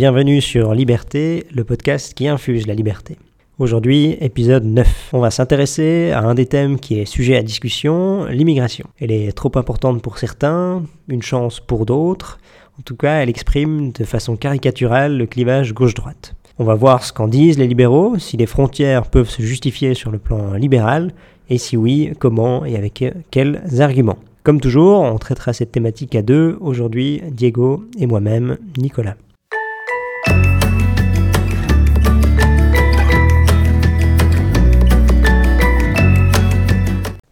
bienvenue sur Liberté, le podcast qui infuse la liberté. Aujourd'hui, épisode 9. On va s'intéresser à un des thèmes qui est sujet à discussion, l'immigration. Elle est trop importante pour certains, une chance pour d'autres. En tout cas, elle exprime de façon caricaturale le clivage gauche-droite. On va voir ce qu'en disent les libéraux, si les frontières peuvent se justifier sur le plan libéral, et si oui, comment et avec quels arguments. Comme toujours, on traitera cette thématique à deux, aujourd'hui Diego et moi-même, Nicolas.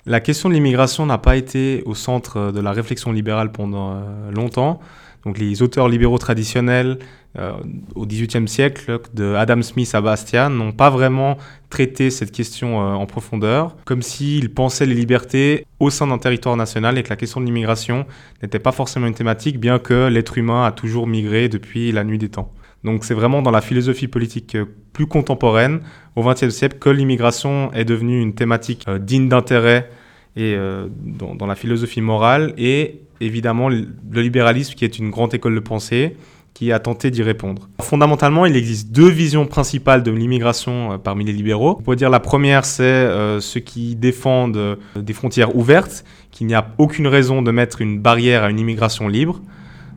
La question de l'immigration n'a pas été au centre de la réflexion libérale pendant euh, longtemps. Donc les auteurs libéraux traditionnels euh, au XVIIIe siècle, de Adam Smith à Bastian, n'ont pas vraiment traité cette question euh, en profondeur, comme s'ils pensaient les libertés au sein d'un territoire national et que la question de l'immigration n'était pas forcément une thématique, bien que l'être humain a toujours migré depuis la nuit des temps. Donc c'est vraiment dans la philosophie politique plus contemporaine, au XXe siècle, que l'immigration est devenue une thématique digne d'intérêt et euh, dans, la philosophie morale, et évidemment le libéralisme qui est une grande école de pensée qui a tenté d'y répondre. Fondamentalement, il existe deux visions principales de l'immigration euh, parmi les libéraux. On peut dire la première, c'est euh, ceux qui défendent des frontières ouvertes, qu'il n'y a aucune raison de mettre une barrière à une immigration libre,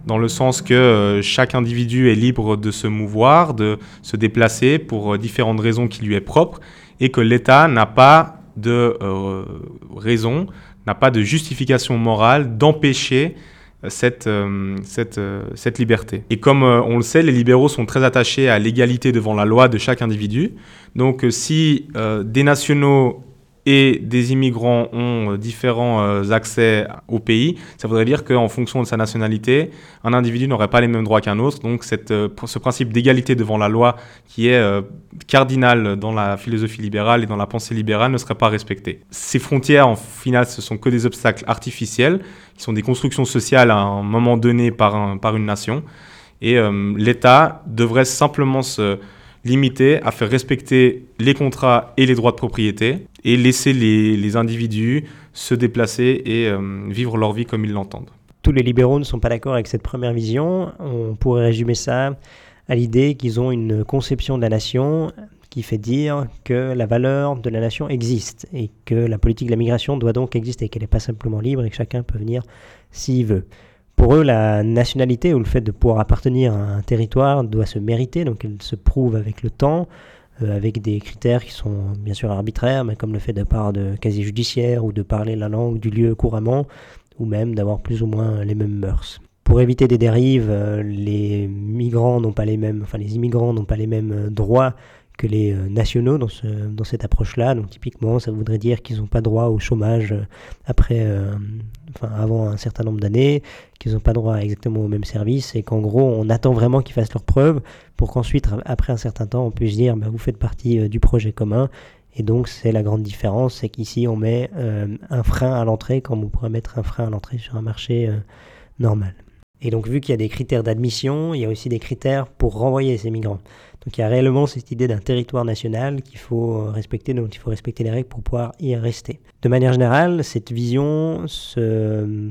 dans le sens que chaque individu est libre de se mouvoir, de se déplacer pour différentes raisons qui lui est propre, et que l'État n'a pas de euh, raison, n'a pas de justification morale d'empêcher euh, euh, cette, liberté. Et comme on le sait, les libéraux sont très attachés à l'égalité devant la loi de chaque individu. Donc si des nationaux et des immigrants ont euh, différents euh, accès au pays, ça voudrait dire qu'en fonction de sa nationalité, un individu n'aurait pas les mêmes droits qu'un autre. Donc euh, ce principe d'égalité devant la loi qui est cardinal dans la philosophie libérale et dans la pensée libérale ne serait pas respecté. Ces frontières, en final, ce sont que des obstacles artificiels, qui sont des constructions sociales à un moment donné par une nation. Et l'État devrait simplement se limiter à faire respecter les contrats et les droits de propriété et laisser les, individus se déplacer et euh, vivre leur vie comme ils l'entendent. Tous les libéraux ne sont pas d'accord avec cette première vision. On pourrait résumer ça à l'idée qu'ils ont une conception de la nation qui fait dire que la valeur de la nation existe et que la politique de la migration doit donc exister, qu'elle n'est pas simplement libre et que chacun peut venir s'il veut. Pour eux, la nationalité ou le fait de pouvoir appartenir à un territoire doit se mériter, donc elle se prouve avec le temps, euh, avec des critères qui sont bien sûr arbitraires, mais comme le fait de part de casier judiciaire ou de parler la langue du lieu couramment, ou même d'avoir plus ou moins les mêmes mœurs. Pour éviter des dérives, euh, les migrants n'ont pas les mêmes, enfin les immigrants n'ont pas les mêmes euh, droits les euh, nationaux dans, ce, dans cette approche-là. Donc typiquement, ça voudrait dire qu'ils n'ont pas droit au chômage euh, après, euh, enfin, avant un certain nombre d'années, qu'ils n'ont pas droit exactement au même service et qu'en gros, on attend vraiment qu'ils fassent leurs preuves pour qu'ensuite, après un certain temps, on puisse dire, bah, vous faites partie du projet commun. Et donc, c'est la grande différence, c'est qu'ici, on met un frein à l'entrée comme on pourrait mettre un frein à l'entrée sur un marché normal. Et donc, vu qu'il y a des critères d'admission, il y a aussi des critères pour renvoyer ces migrants. Donc, il y a réellement cette idée d'un territoire national qu'il faut respecter, donc il faut respecter les règles pour pouvoir y rester. De manière générale, cette vision se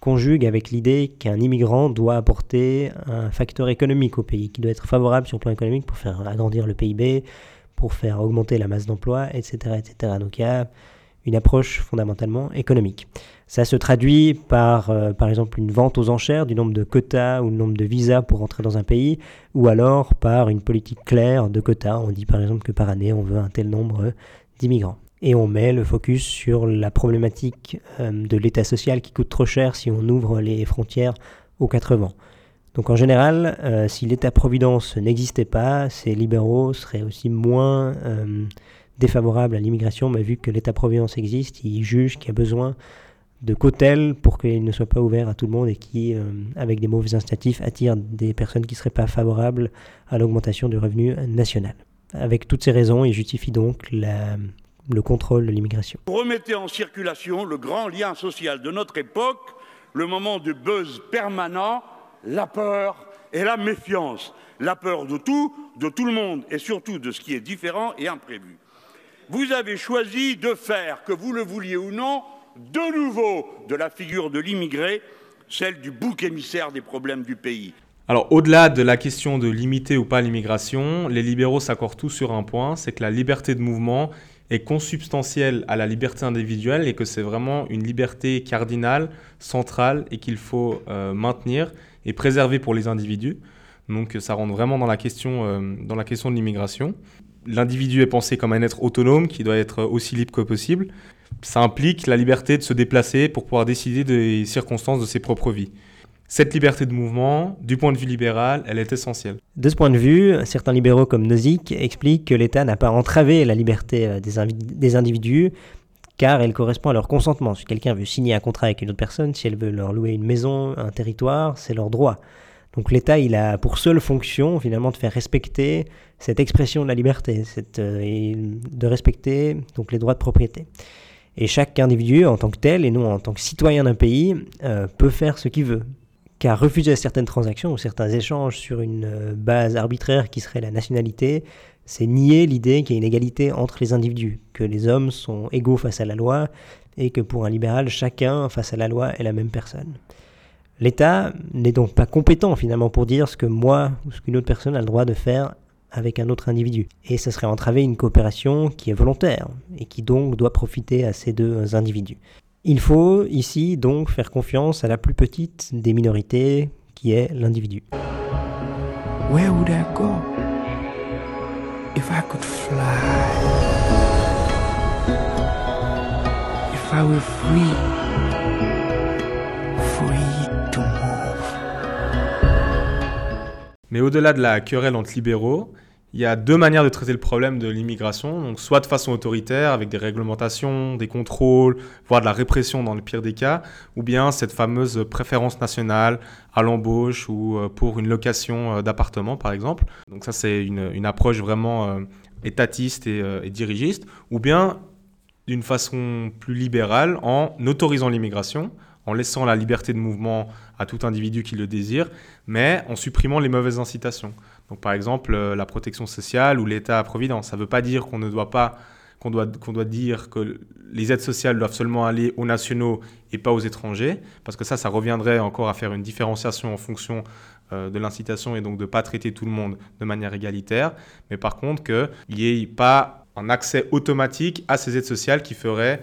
conjugue avec l'idée qu'un immigrant doit apporter un facteur économique au pays, qui doit être favorable sur le plan économique pour faire agrandir le PIB, pour faire augmenter la masse d'emploi, etc., etc. Donc, il y a une approche fondamentalement économique. Ça se traduit par, euh, par exemple, une vente aux enchères du nombre de quotas ou le nombre de visas pour entrer dans un pays, ou alors par une politique claire de quotas. On dit par exemple que par année, on veut un tel nombre d'immigrants. Et on met le focus sur la problématique euh, de l'état social qui coûte trop cher si on ouvre les frontières aux quatre vents. Donc en général, euh, si l'État-providence n'existait pas, ces libéraux seraient aussi moins défavorables à l'immigration, mais vu que l'État-providence existe, ils jugent qu'il y a besoin de cotels pour qu'il ne soit pas ouvert à tout le monde et qui, euh, avec des mauvais incitatifs, attire des personnes qui ne seraient pas favorables à l'augmentation du revenu national. Avec toutes ces raisons, il justifie donc le contrôle de l'immigration. Remettez en circulation le grand lien social de notre époque, le moment de buzz permanent, la peur et la méfiance. La peur de tout, de tout le monde et surtout de ce qui est différent et imprévu. Vous avez choisi de faire, que vous le vouliez ou non, de nouveau de la figure de l'immigré, celle du bouc émissaire des problèmes du pays. Alors, au-delà de la question de limiter ou pas l'immigration, les libéraux s'accordent tous sur un point, c'est que la liberté de mouvement est consubstantielle à la liberté individuelle et que c'est vraiment une liberté cardinale, centrale et qu'il faut euh, maintenir et préserver pour les individus. Donc ça rentre vraiment dans la question, euh, dans la question de l'immigration. L'individu est pensé comme un être autonome qui doit être aussi libre que possible. Ça implique la liberté de se déplacer pour pouvoir décider des circonstances de ses propres vies. Cette liberté de mouvement, du point de vue libéral, elle est essentielle. De ce point de vue, certains libéraux comme Nozick expliquent que l'État n'a pas entravé la liberté euh, des, des, individus car elle correspond à leur consentement. Si quelqu'un veut signer un contrat avec une autre personne, si elle veut leur louer une maison, un territoire, c'est leur droit. Donc l'État, il a pour seule fonction finalement de faire respecter cette expression de la liberté, euh, de respecter donc les droits de propriété. Et chaque individu, en tant que tel, et non en tant que citoyen d'un pays, euh, peut faire ce qu'il veut. Car refuser certaines transactions ou certains échanges sur une euh, base arbitraire qui serait la nationalité, c'est nier l'idée qu'il y a une égalité entre les individus, que les hommes sont égaux face à la loi, et que pour un libéral, chacun face à la loi est la même personne. L'État n'est donc pas compétent finalement pour dire ce que moi ou ce qu'une autre personne a le droit de faire avec un autre individu. Et ça serait entraver une coopération qui est volontaire et qui donc doit profiter à ces deux individus. Il faut ici donc faire confiance à la plus petite des minorités qui est l'individu. Where would I go if I could fly? If I were free? Mais au-delà de la querelle entre libéraux, il y a deux manières de traiter le problème de l'immigration. Soit de façon autoritaire, avec des réglementations, des contrôles, voire de la répression dans le pire des cas, ou bien cette fameuse préférence nationale à l'embauche ou euh, pour une location euh, d'appartement, par exemple. Donc, ça, c'est une, approche vraiment euh, étatiste et, et dirigiste. Ou bien d'une façon plus libérale en autorisant l'immigration, en laissant la liberté de mouvement à tout individu qui le désire, mais en supprimant les mauvaises incitations. Donc par exemple, euh, la protection sociale ou l'État-providence. Ça ne veut pas dire qu'on ne doit pas qu'on doit, qu'on doit dire que les aides sociales doivent seulement aller aux nationaux et pas aux étrangers, parce que ça, ça reviendrait encore à faire une différenciation en fonction euh, de l'incitation et donc de ne pas traiter tout le monde de manière égalitaire, mais par contre qu'il n'y ait pas un accès automatique à ces aides sociales qui, ferait,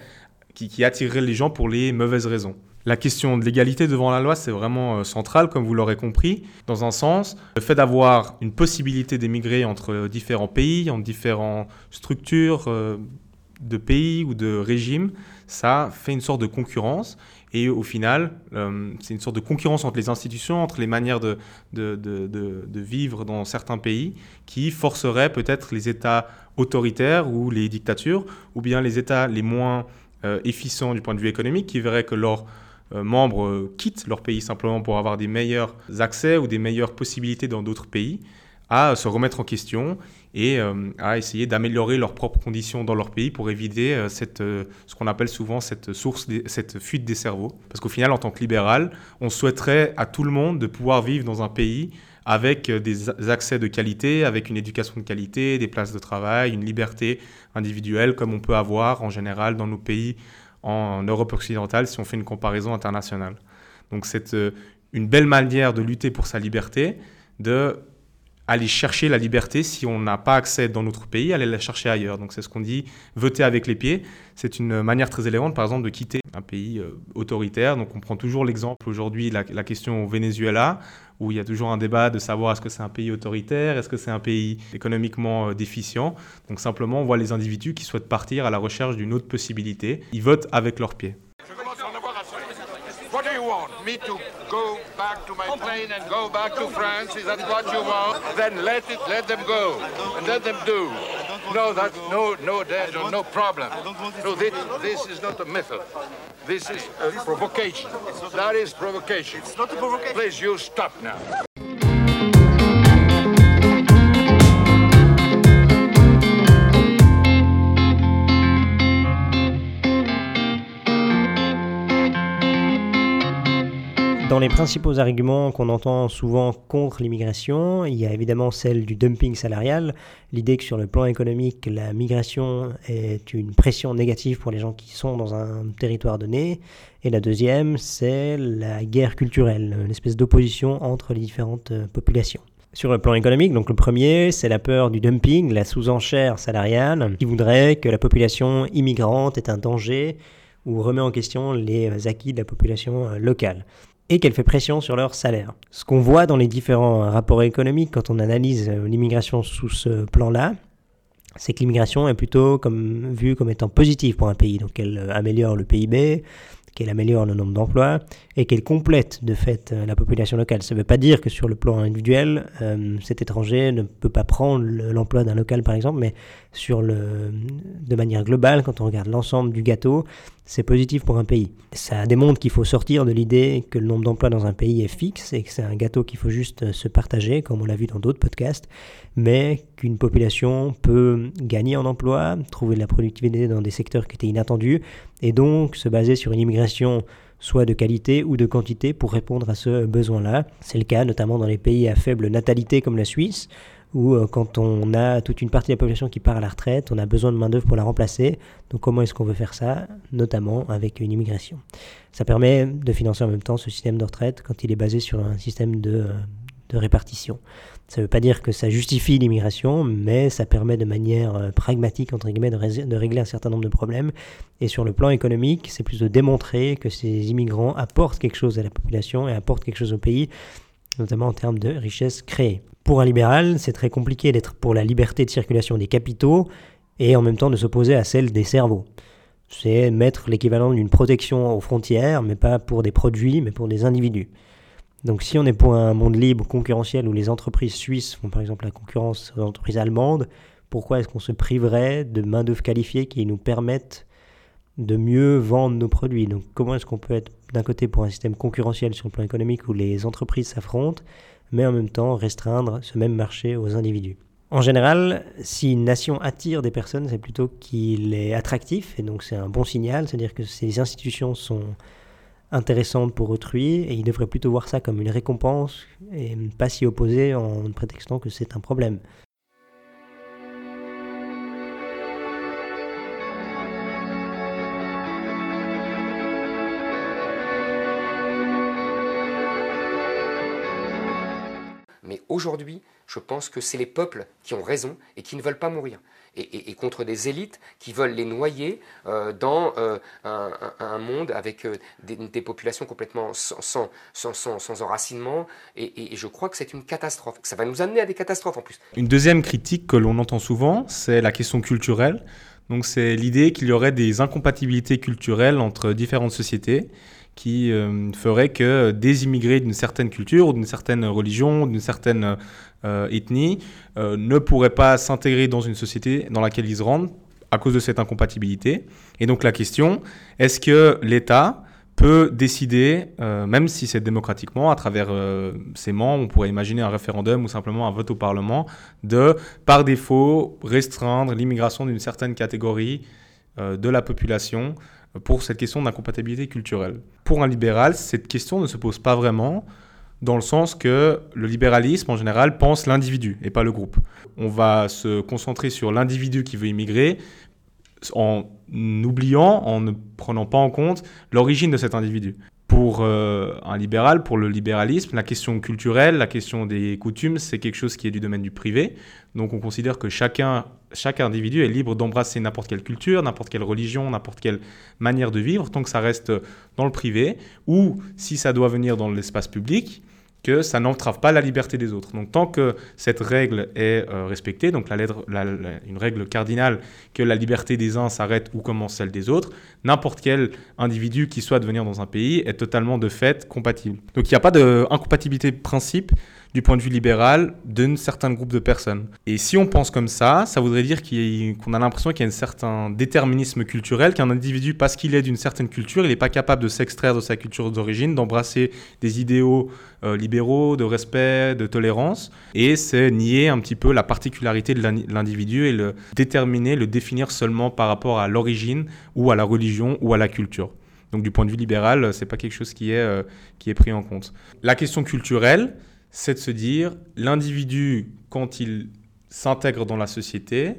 qui, qui attirerait les gens pour les mauvaises raisons. La question de l'égalité devant la loi, c'est vraiment euh, central, comme vous l'aurez compris. Dans un sens, le fait d'avoir une possibilité d'émigrer entre euh, différents pays, entre différentes structures euh, de pays ou de régimes, ça fait une sorte de concurrence. Et au final, c'est une sorte de concurrence entre les institutions, entre les manières de, vivre dans certains pays, qui forcerait peut-être les États autoritaires ou les dictatures, ou bien les États les moins efficients du point de vue économique, qui verraient que leur euh, membres euh, quittent leur pays simplement pour avoir des meilleurs accès ou des meilleures possibilités dans d'autres pays, à se remettre en question et euh, à essayer d'améliorer leurs propres conditions dans leur pays pour éviter cette, ce qu'on appelle souvent cette, source, cette fuite des cerveaux. Parce qu'au final, en tant que libéral, on souhaiterait à tout le monde de pouvoir vivre dans un pays avec des accès de qualité, avec une éducation de qualité, des places de travail, une liberté individuelle comme on peut avoir en général dans nos pays en Europe occidentale si on fait une comparaison internationale. Donc c'est euh, une belle manière de lutter pour sa liberté, de aller chercher la liberté si on n'a pas accès dans notre pays, aller la chercher ailleurs. Donc c'est ce qu'on dit, voter avec les pieds. C'est une manière très élégante, par exemple, de quitter un pays euh, autoritaire. Donc on prend toujours l'exemple aujourd'hui, la, question au Venezuela, où il y a toujours un débat de savoir est-ce que c'est un pays autoritaire, est-ce que c'est un pays économiquement euh, déficient. Donc simplement, on voit les individus qui souhaitent partir à la recherche d'une autre possibilité. Ils votent avec leurs pieds. me to go back to my plane and go back to France? Is that what you want? Then let it, let them go, and let them do. No, that, no, no, no, no problem. No, this, this is not a method. This is a provocation. That is provocation. It's not a provocation. Please, you stop now. Dans les principaux arguments qu'on entend souvent contre l'immigration, il y a évidemment celle du dumping salarial, l'idée que sur le plan économique, la migration est une pression négative pour les gens qui sont dans un territoire donné. Et la deuxième, c'est la guerre culturelle, l'espèce d'opposition entre les différentes euh, populations. Sur le plan économique, donc le premier, c'est la peur du dumping, la sous-enchère salariale, qui voudrait que la population immigrante est un danger ou remet en question les acquis de la population euh, locale et qu'elle fait pression sur leur salaire. Ce qu'on voit dans les différents rapports économiques quand on analyse euh, l'immigration sous ce plan-là, c'est que l'immigration est plutôt comme, vue comme étant positive pour un pays. Donc elle euh, améliore le PIB, qu'elle améliore le nombre d'emplois et qu'elle complète de fait euh, la population locale. Ça ne veut pas dire que sur le plan individuel, euh, cet étranger ne peut pas prendre l'emploi d'un local par exemple, mais sur le, de manière globale, quand on regarde l'ensemble du gâteau, c'est positif pour un pays. Ça démontre qu'il faut sortir de l'idée que le nombre d'emplois dans un pays est fixe et que c'est un gâteau qu'il faut juste se partager, comme on l'a vu dans d'autres podcasts, mais qu'une population peut gagner en emploi, trouver de la productivité dans des secteurs qui étaient inattendus, et donc se baser sur une immigration soit de qualité ou de quantité pour répondre à ce besoin-là. C'est le cas notamment dans les pays à faible natalité comme la Suisse, où euh, quand on a toute une partie de la population qui part à la retraite, on a besoin de main-d'œuvre pour la remplacer. Donc comment est-ce qu'on veut faire ça? Notamment avec une immigration. Ça permet de financer en même temps ce système de retraite quand il est basé sur un système de, euh, répartition. Ça ne veut pas dire que ça justifie l'immigration, mais ça permet de manière euh, pragmatique, entre guillemets, de, de, régler un certain nombre de problèmes. Et sur le plan économique, c'est plus de démontrer que ces immigrants apportent quelque chose à la population et apportent quelque chose au pays, notamment en termes de richesse créée. Pour un libéral, c'est très compliqué d'être pour la liberté de circulation des capitaux et en même temps de s'opposer à celle des cerveaux. C'est mettre l'équivalent d'une protection aux frontières, mais pas pour des produits, mais pour des individus. Donc si on est pour un monde libre, concurrentiel, où les entreprises suisses font par exemple la concurrence aux entreprises allemandes, pourquoi est-ce qu'on se priverait de main-d'œuvre qualifiée qui nous permettent de mieux vendre nos produits? Donc comment est-ce qu'on peut être d'un côté pour un système concurrentiel sur le plan économique où les entreprises s'affrontent, mais en même temps restreindre ce même marché aux individus en général, si une nation attire des personnes, c'est plutôt qu'il est attractif, et donc c'est un bon signal, c'est-à-dire que ces institutions sont intéressante pour autrui et il devrait plutôt voir ça comme une récompense et pas s'y opposer en prétextant que c'est un problème. Aujourd'hui, je pense que c'est les peuples qui ont raison et qui ne veulent pas mourir et, contre des élites qui veulent les noyer euh, dans euh, un, monde avec euh, des, populations complètement sans, sans, enracinement. Et, et, je crois que c'est une catastrophe. Ça va nous amener à des catastrophes en plus. Une deuxième critique que l'on entend souvent, c'est la question culturelle. Donc c'est l'idée qu'il y aurait des incompatibilités culturelles entre différentes sociétés qui euh, ferait que des immigrés d'une certaine culture, d'une certaine religion, d'une certaine euh, ethnie euh, ne pourraient pas s'intégrer dans une société dans laquelle ils se rendent à cause de cette incompatibilité. Et donc la question, est-ce que l'État peut décider, même si c'est démocratiquement, à travers ses membres, on pourrait imaginer un référendum ou simplement un vote au Parlement, de, par défaut, restreindre l'immigration d'une certaine catégorie de la population pour cette question d'incompatibilité culturelle. Pour un libéral, cette question ne se pose pas vraiment dans le sens que le libéralisme en général pense l'individu et pas le groupe. On va se concentrer sur l'individu qui veut immigrer en oubliant, en ne prenant pas en compte l'origine de cet individu. Pour euh, un libéral, pour le libéralisme, la question culturelle, la question des coutumes, c'est quelque chose qui est du domaine du privé. Donc on considère que chacun, chaque individu est libre d'embrasser n'importe quelle culture, n'importe quelle religion, n'importe quelle manière de vivre, tant que ça reste dans le privé, ou si ça doit venir dans l'espace public, que ça n'entrave pas la liberté des autres. Donc tant que cette règle est euh, respectée, donc la, une règle cardinale que la liberté des uns s'arrête où commence celle des autres, n'importe quel individu qui souhaite venir dans un pays est totalement de fait compatible. Donc il n'y a pas d'incompatibilité de principe du point de vue libéral d'un certain groupe de personnes. Et si on pense comme ça, ça voudrait dire qu'on a l'impression qu'il y a un certain déterminisme culturel, qu'un individu, parce qu'il est d'une certaine culture, il n'est pas capable de s'extraire de sa culture d'origine, d'embrasser des idéaux euh, libéraux, de respect, de tolérance. Et c'est nier un petit peu la particularité de l'individu et le déterminer, le définir seulement par rapport à l'origine ou à la religion ou à la culture. Donc du point de vue libéral, c'est pas quelque chose qui est, qui est pris en compte. La question culturelle, c'est de se dire l'individu, quand il s'intègre dans la société,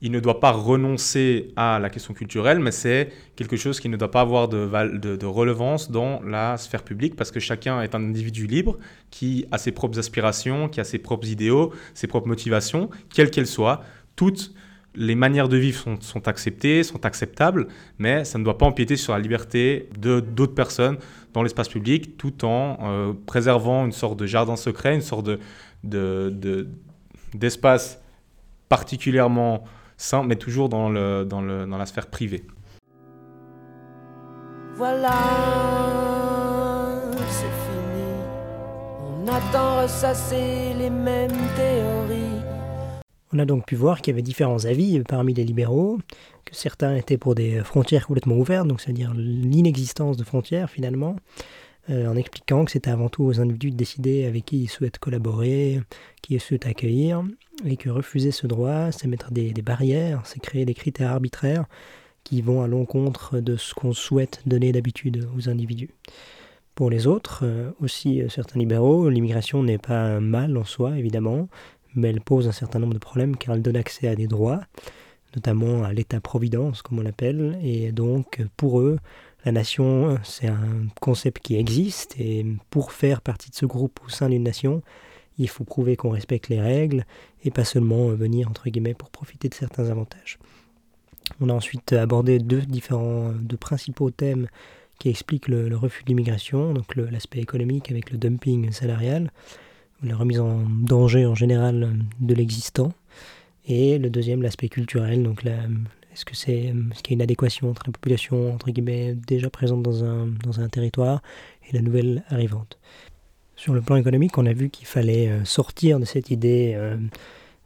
il ne doit pas renoncer à la question culturelle, mais c'est quelque chose qui ne doit pas avoir de, de, relevance dans la sphère publique, parce que chacun est un individu libre qui a ses propres aspirations, qui a ses propres idéaux, ses propres motivations, quelles qu'elles soient. Toutes les manières de vivre sont, acceptées, sont acceptables, mais ça ne doit pas empiéter sur la liberté de d'autres personnes dans l'espace public, tout en euh, préservant une sorte de jardin secret, une sorte de, de, d'espace particulièrement sain, mais toujours dans, dans, la sphère privée. Voilà, c'est fini. On a donc pu voir qu'il y avait différents avis parmi les libéraux, que certains étaient pour des frontières complètement ouvertes, donc c'est-à-dire l'inexistence de frontières finalement, euh, en expliquant que c'était avant tout aux individus de décider avec qui ils souhaitent collaborer, qui ils souhaitent accueillir, et que refuser ce droit, c'est mettre des, barrières, c'est créer des critères arbitraires qui vont à l'encontre de ce qu'on souhaite donner d'habitude aux individus. Pour les autres, euh, aussi euh, certains libéraux, l'immigration n'est pas un mal en soi, évidemment, mais elle pose un certain nombre de problèmes car elle donne accès à des droits, notamment à l'État-providence, comme on l'appelle, et donc pour eux, la nation, c'est un concept qui existe et pour faire partie de ce groupe au sein d'une nation, il faut prouver qu'on respecte les règles et pas seulement venir entre guillemets pour profiter de certains avantages. On a ensuite abordé deux différents, deux principaux thèmes qui expliquent le, refus de l'immigration, donc l'aspect économique avec le dumping salarial, la remise en danger en général de l'existant, et le deuxième l'aspect culturel, donc est-ce que c'est ce qu'il y a une adéquation entre la population entre guillemets déjà présente dans un, dans un territoire et la nouvelle arrivante? Sur le plan économique, on a vu qu'il fallait euh, sortir de cette idée euh,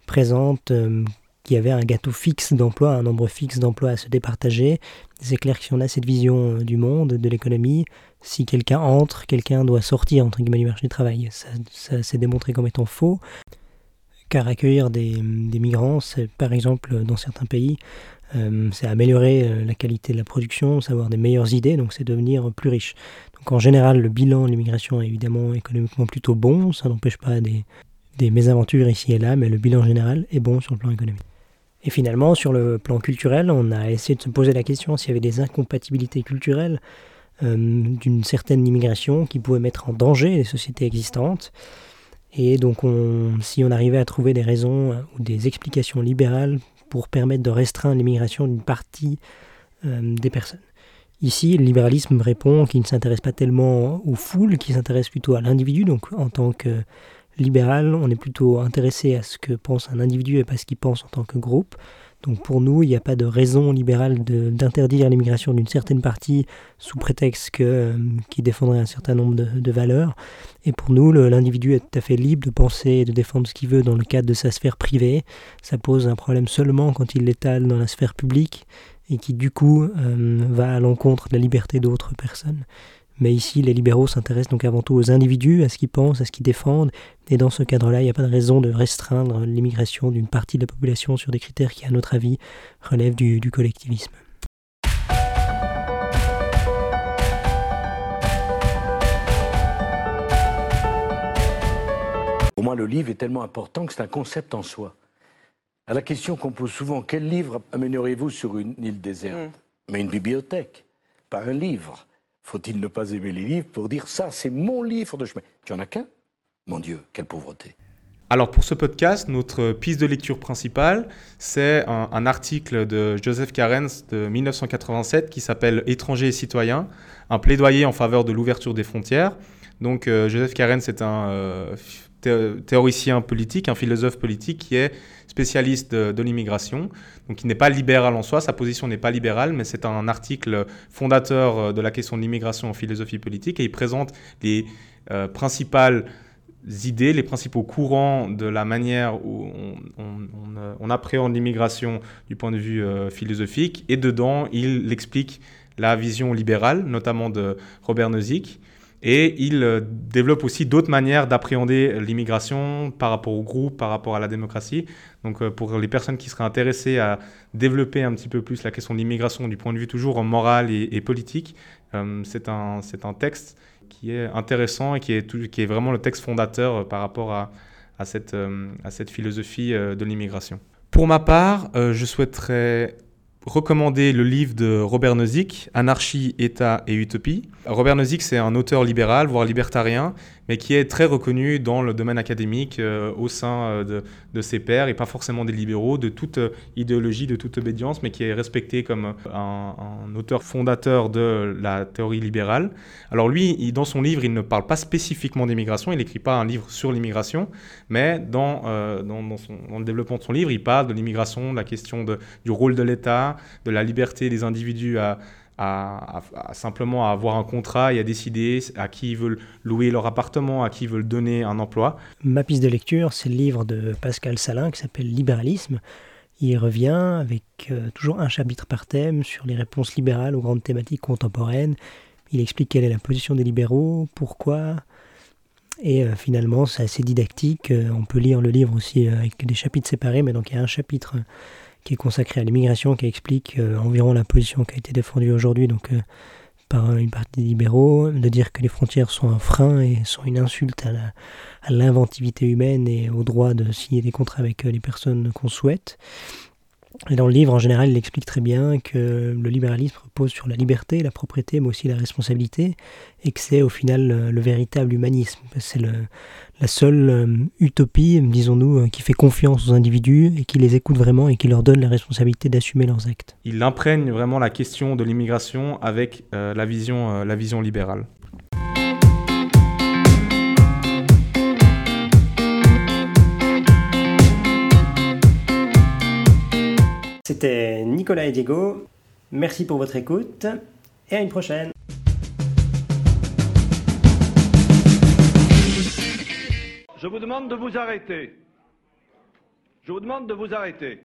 présente euh, qu'il y avait un gâteau fixe d'emploi, un nombre fixe d'emplois à se départager. C'est clair que si on a cette vision du monde, de l'économie, si quelqu'un entre, quelqu'un doit sortir entre guillemets du marché du travail. Ça, s'est démontré comme étant faux car accueillir des, des migrants, par exemple dans certains pays euh, c'est améliorer euh, la qualité de la production, savoir des meilleures idées, donc c'est devenir plus riche. Donc en général, le bilan de l'immigration est évidemment économiquement plutôt bon, ça n'empêche pas des, des mésaventures ici et là, mais le bilan général est bon sur le plan économique. Et finalement, sur le plan culturel, on a essayé de se poser la question s'il y avait des incompatibilités culturelles euh, d'une certaine immigration qui pouvaient mettre en danger les sociétés existantes. Et donc, on, si on arrivait à trouver des raisons ou des explications libérales pour permettre de restreindre l'immigration d'une partie euh, des personnes. Ici, le libéralisme répond qu'il ne s'intéresse pas tellement aux foules, qu'il s'intéresse plutôt à l'individu. Donc, en tant que libéral, on est plutôt intéressé à ce que pense un individu et pas ce qu'il pense en tant que groupe. Donc pour nous, il n'y a pas de raison libérale d'interdire l'immigration d'une certaine partie sous prétexte que, euh, qui défendrait un certain nombre de, valeurs. Et pour nous, l'individu est tout à fait libre de penser et de défendre ce qu'il veut dans le cadre de sa sphère privée. Ça pose un problème seulement quand il l'étale dans la sphère publique et qui du coup euh, va à l'encontre de la liberté d'autres personnes. Mais ici, les libéraux s'intéressent donc avant tout aux individus, à ce qu'ils pensent, à ce qu'ils défendent. Et dans ce cadre-là, il n'y a pas de raison de restreindre l'immigration d'une partie de la population sur des critères qui, à notre avis, relèvent du, collectivisme. Pour moi, le livre est tellement important que c'est un concept en soi. À la question qu'on pose souvent, quel livre amènerez-vous sur une île déserte? Mm. Mais une bibliothèque, pas un livre. Faut-il ne pas aimer les livres pour dire ça, c'est mon livre de chemin? Tu en as qu'un? Mon Dieu, quelle pauvreté. Alors pour ce podcast, notre piste de lecture principale, c'est un, article de Joseph Carens de 1987 qui s'appelle Étrangers et citoyens, un plaidoyer en faveur de l'ouverture des frontières. Donc euh, Joseph Carens est un euh, théoricien politique, un philosophe politique qui est spécialiste de, l'immigration, donc il n'est pas libéral en soi, sa position n'est pas libérale, mais c'est un article fondateur euh, de la question de l'immigration en philosophie politique et il présente les euh, principales idées, les principaux courants de la manière où on, appréhende l'immigration du point de vue euh, philosophique. Et dedans il explique la vision libérale, notamment de Robert Nozick Et il euh, développe aussi d'autres manières d'appréhender l'immigration par rapport au groupe, par rapport à la démocratie. Donc euh, pour les personnes qui seraient intéressées à développer un petit peu plus la question de l'immigration du point de vue toujours moral et, politique, euh, c'est un, un texte qui est intéressant et qui est, qui est vraiment le texte fondateur par rapport à, à, cette, à cette philosophie de l'immigration. Pour ma part, je souhaiterais recommander le livre de Robert Nozick, Anarchie, État et Utopie. Robert Nozick, c'est un auteur libéral, voire libertarien, mais qui est très reconnu dans le domaine académique euh, au sein euh, de, ses pairs, et pas forcément des libéraux, de toute euh, idéologie, de toute obédience, mais qui est respecté comme un, auteur fondateur de la théorie libérale. Alors lui, dans son livre, il ne parle pas spécifiquement d'immigration, il n'écrit pas un livre sur l'immigration, mais dans, le développement de son livre, il parle de l'immigration, de la question du rôle de l'État, de la liberté des individus à à, simplement à avoir un contrat et à décider à qui ils veulent louer leur appartement, à qui ils veulent donner un emploi. Ma piste de lecture, c'est le livre de Pascal Salin qui s'appelle Libéralisme. Il revient avec euh, toujours un chapitre par thème sur les réponses libérales aux grandes thématiques contemporaines. Il explique quelle est la position des libéraux, pourquoi. Et euh, finalement, c'est assez didactique. Euh, on peut lire le livre aussi avec des chapitres séparés, mais donc il y a un chapitre qui est consacré à l'immigration, qui explique euh, environ la position qui a été défendue aujourd'hui donc, euh, par une partie des libéraux, de dire que les frontières sont un frein et sont une insulte à l'inventivité humaine et au droit de signer des contrats avec euh, les personnes qu'on souhaite. Et dans le livre, en général, il explique très bien que le libéralisme repose sur la liberté, la propriété, mais aussi la responsabilité, et que c'est au final le, le véritable humanisme. C'est la seule euh, utopie, disons-nous, euh, qui fait confiance aux individus et qui les écoute vraiment et qui leur donne la responsabilité d'assumer leurs actes. Il imprègne vraiment la question de l'immigration avec euh, la, vision, la vision libérale. C'était Nicolas et Diego. Merci pour votre écoute et à une prochaine. Je vous demande de vous arrêter. Je vous demande de vous arrêter.